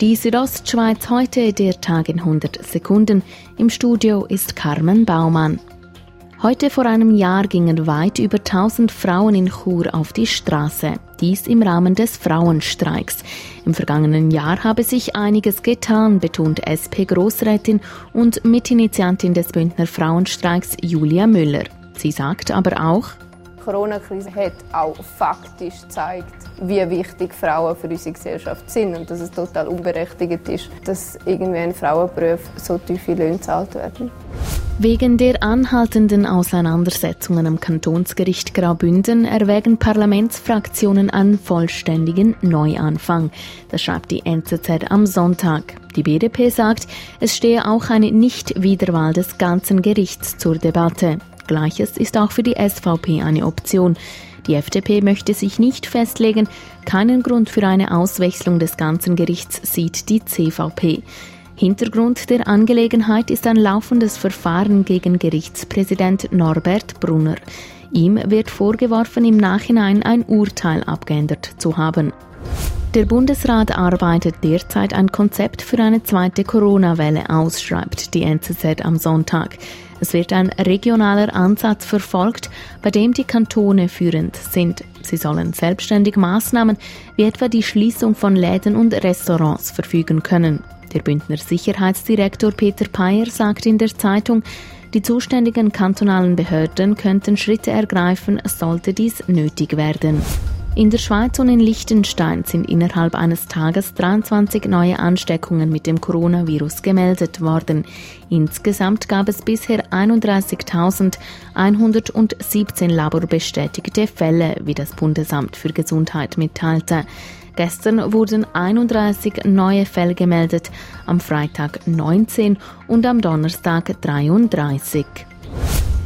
Die Südostschweiz heute, der Tag in 100 Sekunden. Im Studio ist Carmen Baumann. Heute vor einem Jahr gingen weit über 1000 Frauen in Chur auf die Straße. Dies im Rahmen des Frauenstreiks. Im vergangenen Jahr habe sich einiges getan, betont SP-Grossrätin und Mitinitiantin des Bündner Frauenstreiks Julia Müller. Sie sagt aber auch, die Corona-Krise hat auch faktisch gezeigt, wie wichtig Frauen für unsere Gesellschaft sind und dass es total unberechtigt ist, dass irgendwie in Frauenberufen so tiefe Löhne gezahlt werden. Wegen der anhaltenden Auseinandersetzungen am Kantonsgericht Graubünden erwägen Parlamentsfraktionen einen vollständigen Neuanfang. Das schreibt die NZZ am Sonntag. Die BDP sagt, es stehe auch eine Nicht-Wiederwahl des ganzen Gerichts zur Debatte. Gleiches ist auch für die SVP eine Option. Die FDP möchte sich nicht festlegen. Keinen Grund für eine Auswechslung des ganzen Gerichts sieht die CVP. Hintergrund der Angelegenheit ist ein laufendes Verfahren gegen Gerichtspräsident Norbert Brunner. Ihm wird vorgeworfen, im Nachhinein ein Urteil abgeändert zu haben. Der Bundesrat arbeitet derzeit ein Konzept für eine zweite Corona-Welle aus, schreibt die NZZ am Sonntag. Es wird ein regionaler Ansatz verfolgt, bei dem die Kantone führend sind. Sie sollen selbstständig Maßnahmen wie etwa die Schließung von Läden und Restaurants verfügen können. Der Bündner Sicherheitsdirektor Peter Peyer sagt in der Zeitung, die zuständigen kantonalen Behörden könnten Schritte ergreifen, sollte dies nötig werden. In der Schweiz und in Liechtenstein sind innerhalb eines Tages 23 neue Ansteckungen mit dem Coronavirus gemeldet worden. Insgesamt gab es bisher 31.117 laborbestätigte Fälle, wie das Bundesamt für Gesundheit mitteilte. Gestern wurden 31 neue Fälle gemeldet, am Freitag 19 und am Donnerstag 33.